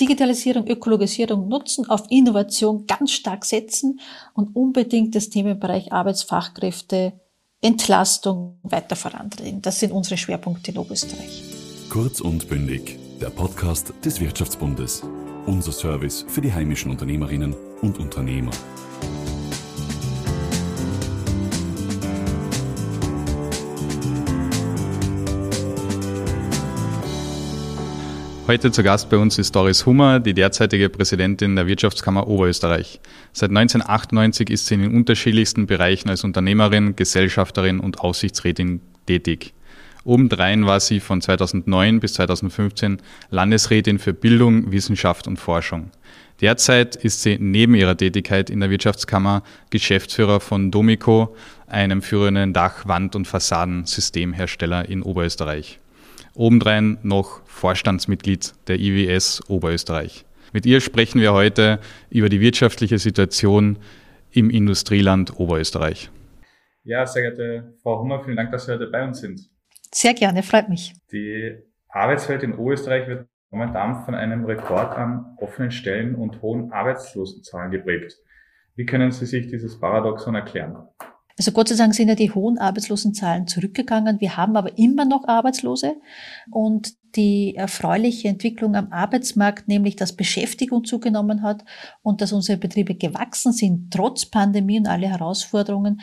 Digitalisierung, Ökologisierung nutzen, auf Innovation ganz stark setzen und unbedingt das Themenbereich Arbeitsfachkräfte, Entlastung weiter vorantreiben. Das sind unsere Schwerpunkte in Oberösterreich. Kurz und bündig, der Podcast des Wirtschaftsbundes. Unser Service für die heimischen Unternehmerinnen und Unternehmer. Heute zu Gast bei uns ist Doris Hummer, die derzeitige Präsidentin der Wirtschaftskammer Oberösterreich. Seit 1998 ist sie in den unterschiedlichsten Bereichen als Unternehmerin, Gesellschafterin und Aufsichtsrätin tätig. Obendrein war sie von 2009 bis 2015 Landesrätin für Bildung, Wissenschaft und Forschung. Derzeit ist sie neben ihrer Tätigkeit in der Wirtschaftskammer Geschäftsführer von Domico, einem führenden Dach-, Wand- und Fassadensystemhersteller in Oberösterreich obendrein noch Vorstandsmitglied der IWS Oberösterreich. Mit ihr sprechen wir heute über die wirtschaftliche Situation im Industrieland Oberösterreich. Ja, sehr geehrte Frau Hummer, vielen Dank, dass Sie heute bei uns sind. Sehr gerne, freut mich. Die Arbeitswelt in Oberösterreich wird momentan von einem Rekord an offenen Stellen und hohen Arbeitslosenzahlen geprägt. Wie können Sie sich dieses Paradoxon erklären? Also Gott sei Dank sind ja die hohen Arbeitslosenzahlen zurückgegangen. Wir haben aber immer noch Arbeitslose und die erfreuliche Entwicklung am Arbeitsmarkt, nämlich dass Beschäftigung zugenommen hat und dass unsere Betriebe gewachsen sind, trotz Pandemie und alle Herausforderungen,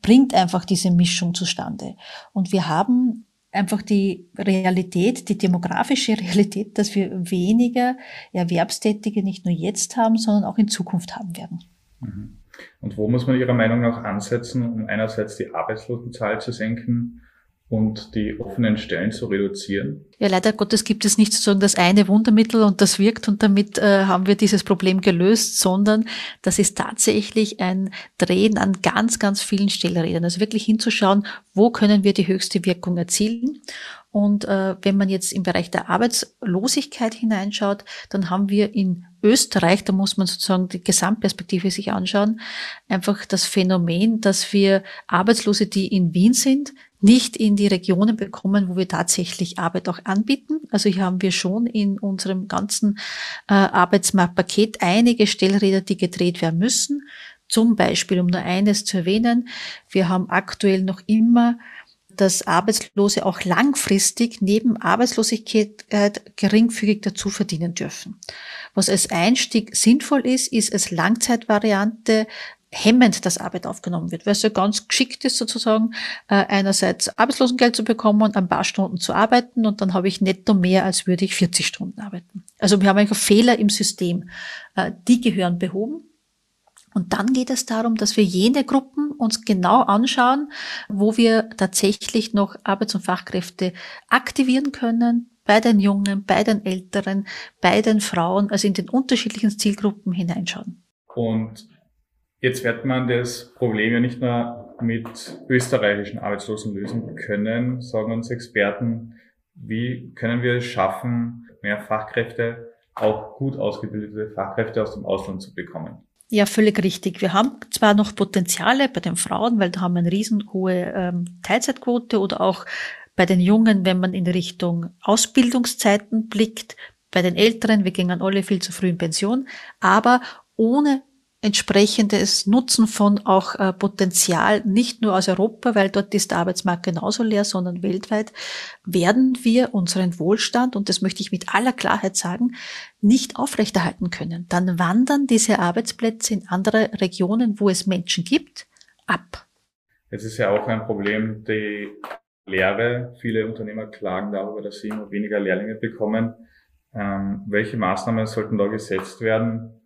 bringt einfach diese Mischung zustande. Und wir haben einfach die Realität, die demografische Realität, dass wir weniger Erwerbstätige nicht nur jetzt haben, sondern auch in Zukunft haben werden. Mhm. Und wo muss man Ihrer Meinung nach ansetzen, um einerseits die Arbeitslosenzahl zu senken und die offenen Stellen zu reduzieren? Ja, leider Gottes gibt es nicht sozusagen das eine Wundermittel und das wirkt und damit äh, haben wir dieses Problem gelöst, sondern das ist tatsächlich ein Drehen an ganz, ganz vielen Stellrädern. Also wirklich hinzuschauen, wo können wir die höchste Wirkung erzielen. Und äh, wenn man jetzt im Bereich der Arbeitslosigkeit hineinschaut, dann haben wir in Österreich, da muss man sozusagen die Gesamtperspektive sich anschauen, einfach das Phänomen, dass wir Arbeitslose, die in Wien sind, nicht in die Regionen bekommen, wo wir tatsächlich Arbeit auch anbieten. Also hier haben wir schon in unserem ganzen äh, Arbeitsmarktpaket einige Stellräder, die gedreht werden müssen. Zum Beispiel, um nur eines zu erwähnen, wir haben aktuell noch immer dass Arbeitslose auch langfristig neben Arbeitslosigkeit geringfügig dazu verdienen dürfen. Was als Einstieg sinnvoll ist, ist als Langzeitvariante hemmend, dass Arbeit aufgenommen wird, weil es ja ganz geschickt ist sozusagen, äh, einerseits Arbeitslosengeld zu bekommen, ein paar Stunden zu arbeiten und dann habe ich netto mehr, als würde ich 40 Stunden arbeiten. Also wir haben einfach Fehler im System. Äh, die gehören behoben. Und dann geht es darum, dass wir jene Gruppen uns genau anschauen, wo wir tatsächlich noch Arbeits- und Fachkräfte aktivieren können, bei den Jungen, bei den Älteren, bei den Frauen, also in den unterschiedlichen Zielgruppen hineinschauen. Und jetzt wird man das Problem ja nicht nur mit österreichischen Arbeitslosen lösen können, sagen uns Experten. Wie können wir es schaffen, mehr Fachkräfte, auch gut ausgebildete Fachkräfte aus dem Ausland zu bekommen? Ja, völlig richtig. Wir haben zwar noch Potenziale bei den Frauen, weil da haben wir eine riesenhohe ähm, Teilzeitquote oder auch bei den Jungen, wenn man in Richtung Ausbildungszeiten blickt, bei den Älteren, wir gehen alle viel zu früh in Pension, aber ohne entsprechendes Nutzen von auch äh, Potenzial, nicht nur aus Europa, weil dort ist der Arbeitsmarkt genauso leer, sondern weltweit, werden wir unseren Wohlstand, und das möchte ich mit aller Klarheit sagen, nicht aufrechterhalten können. Dann wandern diese Arbeitsplätze in andere Regionen, wo es Menschen gibt, ab. Es ist ja auch ein Problem, die Lehre. Viele Unternehmer klagen darüber, dass sie immer weniger Lehrlinge bekommen. Ähm, welche Maßnahmen sollten da gesetzt werden,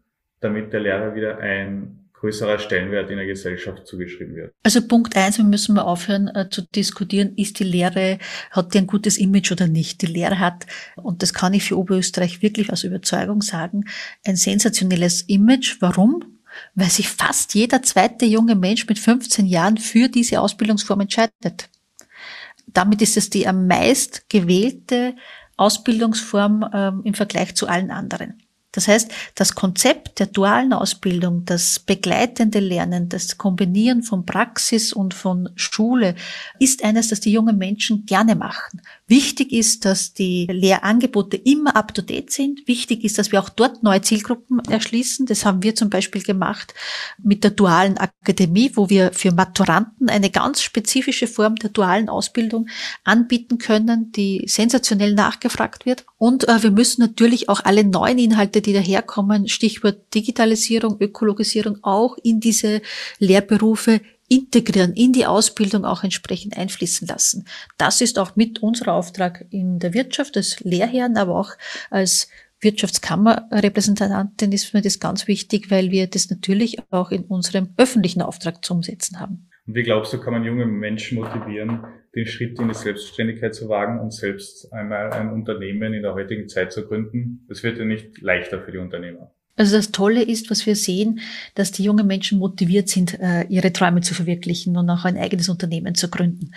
damit der Lehrer wieder ein größerer Stellenwert in der Gesellschaft zugeschrieben wird. Also Punkt eins, wir müssen mal aufhören äh, zu diskutieren, ist die Lehre, hat die ein gutes Image oder nicht? Die Lehre hat, und das kann ich für Oberösterreich wirklich aus Überzeugung sagen, ein sensationelles Image. Warum? Weil sich fast jeder zweite junge Mensch mit 15 Jahren für diese Ausbildungsform entscheidet. Damit ist es die am meist gewählte Ausbildungsform ähm, im Vergleich zu allen anderen. Das heißt, das Konzept der dualen Ausbildung, das begleitende Lernen, das Kombinieren von Praxis und von Schule ist eines, das die jungen Menschen gerne machen. Wichtig ist, dass die Lehrangebote immer up-to-date sind. Wichtig ist, dass wir auch dort neue Zielgruppen erschließen. Das haben wir zum Beispiel gemacht mit der dualen Akademie, wo wir für Maturanten eine ganz spezifische Form der dualen Ausbildung anbieten können, die sensationell nachgefragt wird. Und äh, wir müssen natürlich auch alle neuen Inhalte, die daherkommen, Stichwort Digitalisierung, Ökologisierung, auch in diese Lehrberufe integrieren, in die Ausbildung auch entsprechend einfließen lassen. Das ist auch mit unser Auftrag in der Wirtschaft als Lehrherren, aber auch als Wirtschaftskammerrepräsentantin ist mir das ganz wichtig, weil wir das natürlich auch in unserem öffentlichen Auftrag zu umsetzen haben. Und wie glaubst du, kann man junge Menschen motivieren, den Schritt in die Selbstständigkeit zu wagen und selbst einmal ein Unternehmen in der heutigen Zeit zu gründen? Das wird ja nicht leichter für die Unternehmer. Also das Tolle ist, was wir sehen, dass die jungen Menschen motiviert sind, äh, ihre Träume zu verwirklichen und auch ein eigenes Unternehmen zu gründen.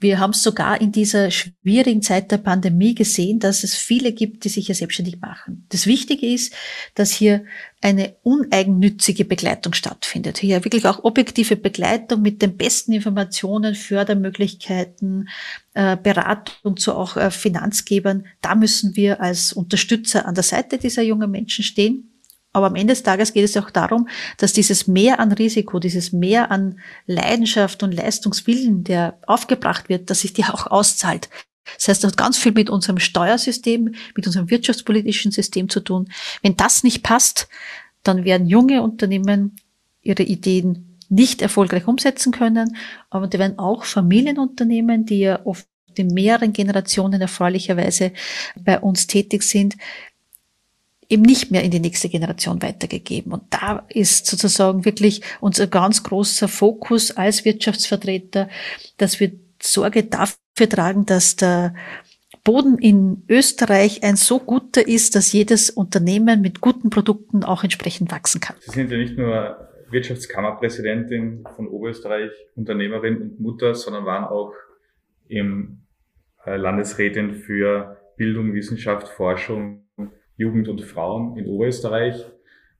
Wir haben es sogar in dieser schwierigen Zeit der Pandemie gesehen, dass es viele gibt, die sich ja selbstständig machen. Das Wichtige ist, dass hier eine uneigennützige Begleitung stattfindet. Hier wirklich auch objektive Begleitung mit den besten Informationen, Fördermöglichkeiten, äh, Beratung zu auch äh, Finanzgebern. Da müssen wir als Unterstützer an der Seite dieser jungen Menschen stehen. Aber am Ende des Tages geht es auch darum, dass dieses Mehr an Risiko, dieses Mehr an Leidenschaft und Leistungswillen, der aufgebracht wird, dass sich die auch auszahlt. Das heißt, das hat ganz viel mit unserem Steuersystem, mit unserem wirtschaftspolitischen System zu tun. Wenn das nicht passt, dann werden junge Unternehmen ihre Ideen nicht erfolgreich umsetzen können, aber die werden auch Familienunternehmen, die ja oft in mehreren Generationen erfreulicherweise bei uns tätig sind, eben nicht mehr in die nächste Generation weitergegeben. Und da ist sozusagen wirklich unser ganz großer Fokus als Wirtschaftsvertreter, dass wir Sorge dafür tragen, dass der Boden in Österreich ein so guter ist, dass jedes Unternehmen mit guten Produkten auch entsprechend wachsen kann. Sie sind ja nicht nur Wirtschaftskammerpräsidentin von Oberösterreich, Unternehmerin und Mutter, sondern waren auch im äh, Landesrätin für Bildung, Wissenschaft, Forschung Jugend und Frauen in Oberösterreich.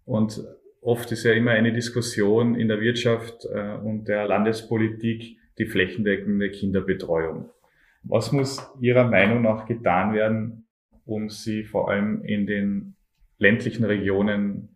Und oft ist ja immer eine Diskussion in der Wirtschaft äh, und der Landespolitik die flächendeckende Kinderbetreuung. Was muss Ihrer Meinung nach getan werden, um sie vor allem in den ländlichen Regionen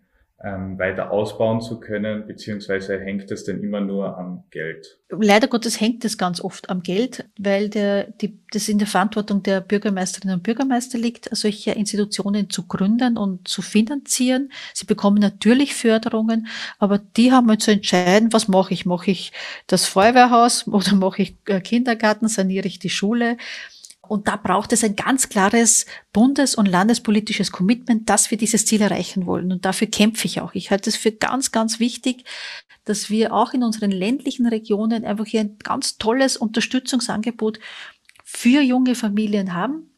ähm, weiter ausbauen zu können, beziehungsweise hängt es denn immer nur am Geld? Leider Gottes hängt es ganz oft am Geld, weil der, die, das in der Verantwortung der Bürgermeisterinnen und Bürgermeister liegt, solche Institutionen zu gründen und zu finanzieren. Sie bekommen natürlich Förderungen, aber die haben zu entscheiden, was mache ich? Mache ich das Feuerwehrhaus oder mache ich äh, Kindergarten, saniere ich die Schule? Und da braucht es ein ganz klares bundes- und landespolitisches Commitment, dass wir dieses Ziel erreichen wollen. Und dafür kämpfe ich auch. Ich halte es für ganz, ganz wichtig, dass wir auch in unseren ländlichen Regionen einfach hier ein ganz tolles Unterstützungsangebot für junge Familien haben,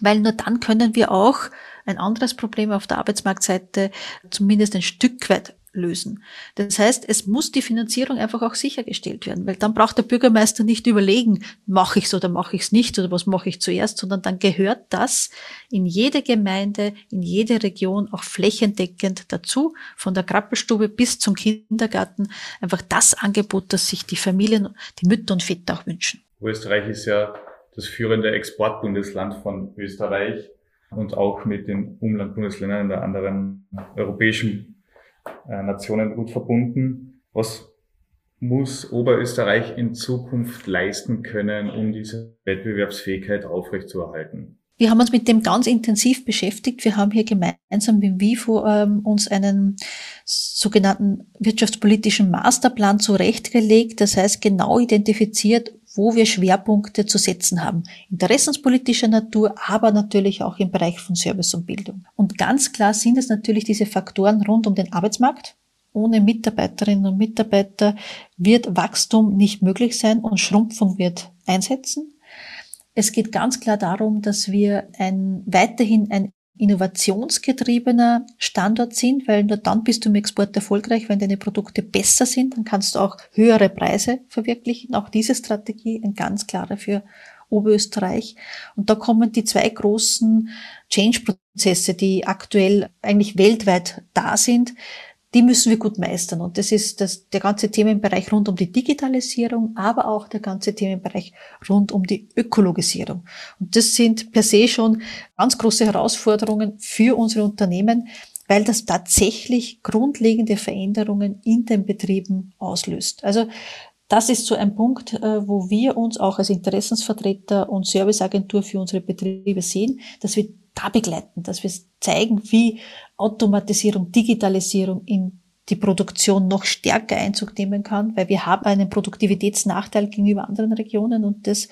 weil nur dann können wir auch ein anderes Problem auf der Arbeitsmarktseite zumindest ein Stück weit lösen. Das heißt, es muss die Finanzierung einfach auch sichergestellt werden, weil dann braucht der Bürgermeister nicht überlegen, mache ich es oder mache ich es nicht oder was mache ich zuerst, sondern dann gehört das in jede Gemeinde, in jede Region auch flächendeckend dazu, von der Krabbelstube bis zum Kindergarten, einfach das Angebot, das sich die Familien, die Mütter und Väter auch wünschen. Österreich ist ja das führende Exportbundesland von Österreich und auch mit den Umlandbundesländern der anderen europäischen äh, Nationen gut verbunden. Was muss Oberösterreich in Zukunft leisten können, um diese Wettbewerbsfähigkeit aufrechtzuerhalten? Wir haben uns mit dem ganz intensiv beschäftigt. Wir haben hier gemeinsam mit WIFO ähm, uns einen sogenannten wirtschaftspolitischen Masterplan zurechtgelegt. Das heißt, genau identifiziert, wo wir Schwerpunkte zu setzen haben. Interessenspolitischer Natur, aber natürlich auch im Bereich von Service und Bildung. Und ganz klar sind es natürlich diese Faktoren rund um den Arbeitsmarkt. Ohne Mitarbeiterinnen und Mitarbeiter wird Wachstum nicht möglich sein und Schrumpfung wird einsetzen. Es geht ganz klar darum, dass wir ein, weiterhin ein innovationsgetriebener Standort sind, weil nur dann bist du im Export erfolgreich, wenn deine Produkte besser sind, dann kannst du auch höhere Preise verwirklichen. Auch diese Strategie ein ganz klarer für Oberösterreich. Und da kommen die zwei großen Change-Prozesse, die aktuell eigentlich weltweit da sind. Die müssen wir gut meistern. Und das ist das, der ganze Themenbereich rund um die Digitalisierung, aber auch der ganze Themenbereich rund um die Ökologisierung. Und das sind per se schon ganz große Herausforderungen für unsere Unternehmen, weil das tatsächlich grundlegende Veränderungen in den Betrieben auslöst. Also das ist so ein Punkt, äh, wo wir uns auch als Interessensvertreter und Serviceagentur für unsere Betriebe sehen, dass wir da begleiten, dass wir zeigen, wie Automatisierung, Digitalisierung in die Produktion noch stärker Einzug nehmen kann, weil wir haben einen Produktivitätsnachteil gegenüber anderen Regionen und das,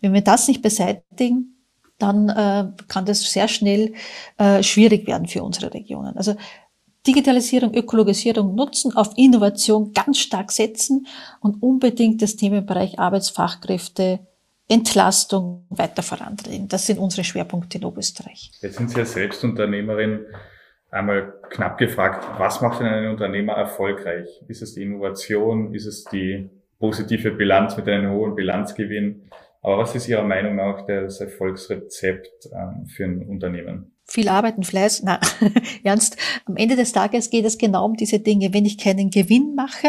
wenn wir das nicht beseitigen, dann äh, kann das sehr schnell äh, schwierig werden für unsere Regionen. Also Digitalisierung, Ökologisierung nutzen, auf Innovation ganz stark setzen und unbedingt das Themenbereich Arbeitsfachkräfte Entlastung weiter vorantreiben. Das sind unsere Schwerpunkte in Oberösterreich. Jetzt sind Sie ja selbst Unternehmerin. Einmal knapp gefragt, was macht denn einen Unternehmer erfolgreich? Ist es die Innovation? Ist es die positive Bilanz mit einem hohen Bilanzgewinn? Aber was ist Ihrer Meinung nach das Erfolgsrezept ähm, für ein Unternehmen? Viel arbeiten, Fleiß, na, ernst. Am Ende des Tages geht es genau um diese Dinge. Wenn ich keinen Gewinn mache,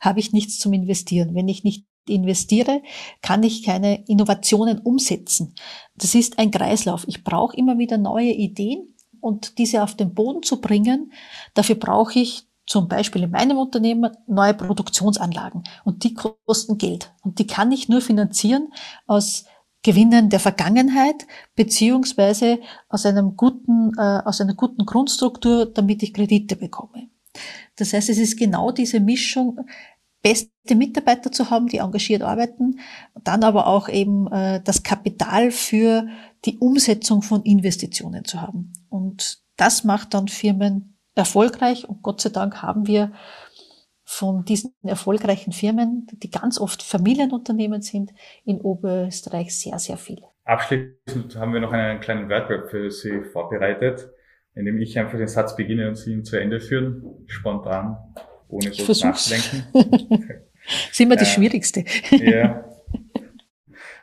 habe ich nichts zum Investieren. Wenn ich nicht investiere, kann ich keine Innovationen umsetzen. Das ist ein Kreislauf. Ich brauche immer wieder neue Ideen und diese auf den Boden zu bringen. Dafür brauche ich zum Beispiel in meinem Unternehmen neue Produktionsanlagen und die kosten Geld und die kann ich nur finanzieren aus Gewinnen der Vergangenheit beziehungsweise aus einem guten, äh, aus einer guten Grundstruktur, damit ich Kredite bekomme. Das heißt, es ist genau diese Mischung, beste Mitarbeiter zu haben, die engagiert arbeiten, dann aber auch eben äh, das Kapital für die Umsetzung von Investitionen zu haben. Und das macht dann Firmen erfolgreich und Gott sei Dank haben wir von diesen erfolgreichen Firmen, die ganz oft Familienunternehmen sind, in Oberösterreich sehr, sehr viele. Abschließend haben wir noch einen kleinen Wordrap für Sie vorbereitet, indem ich einfach den Satz beginne und Sie ihn zu Ende führen, spontan, ohne groß nachzudenken. Sie immer die äh, schwierigste. ja.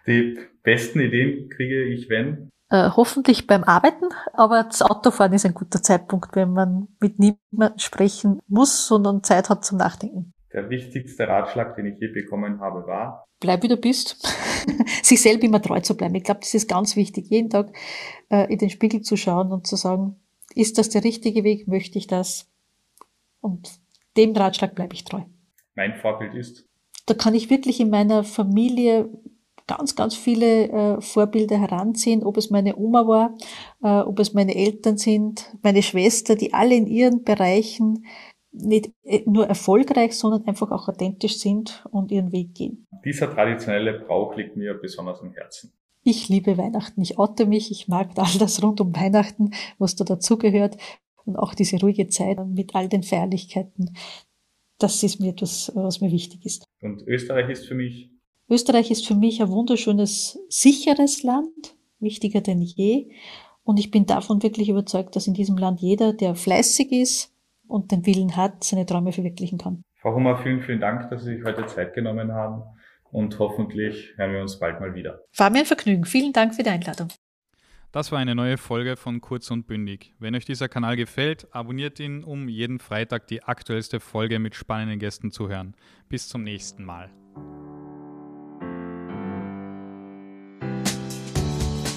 Die besten Ideen kriege ich, wenn? Äh, hoffentlich beim Arbeiten, aber das Autofahren ist ein guter Zeitpunkt, wenn man mit niemandem sprechen muss, sondern Zeit hat zum Nachdenken. Der wichtigste Ratschlag, den ich je bekommen habe, war? Bleib wie du bist. Sich selbst immer treu zu bleiben. Ich glaube, das ist ganz wichtig, jeden Tag äh, in den Spiegel zu schauen und zu sagen, ist das der richtige Weg? Möchte ich das? Und dem Ratschlag bleibe ich treu. Mein Vorbild ist? Da kann ich wirklich in meiner Familie ganz, ganz viele äh, Vorbilder heranziehen, ob es meine Oma war, äh, ob es meine Eltern sind, meine Schwester, die alle in ihren Bereichen nicht äh, nur erfolgreich, sondern einfach auch authentisch sind und ihren Weg gehen. Dieser traditionelle Brauch liegt mir besonders am Herzen. Ich liebe Weihnachten. Ich oute mich. Ich mag all das rund um Weihnachten, was da dazugehört. Und auch diese ruhige Zeit mit all den Feierlichkeiten. Das ist mir etwas, was mir wichtig ist. Und Österreich ist für mich Österreich ist für mich ein wunderschönes, sicheres Land, wichtiger denn je. Und ich bin davon wirklich überzeugt, dass in diesem Land jeder, der fleißig ist und den Willen hat, seine Träume verwirklichen kann. Frau Hummer, vielen, vielen Dank, dass Sie sich heute Zeit genommen haben und hoffentlich hören wir uns bald mal wieder. War mir ein Vergnügen. Vielen Dank für die Einladung. Das war eine neue Folge von Kurz und Bündig. Wenn euch dieser Kanal gefällt, abonniert ihn, um jeden Freitag die aktuellste Folge mit spannenden Gästen zu hören. Bis zum nächsten Mal.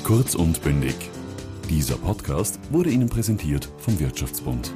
Kurz und bündig. Dieser Podcast wurde Ihnen präsentiert vom Wirtschaftsbund.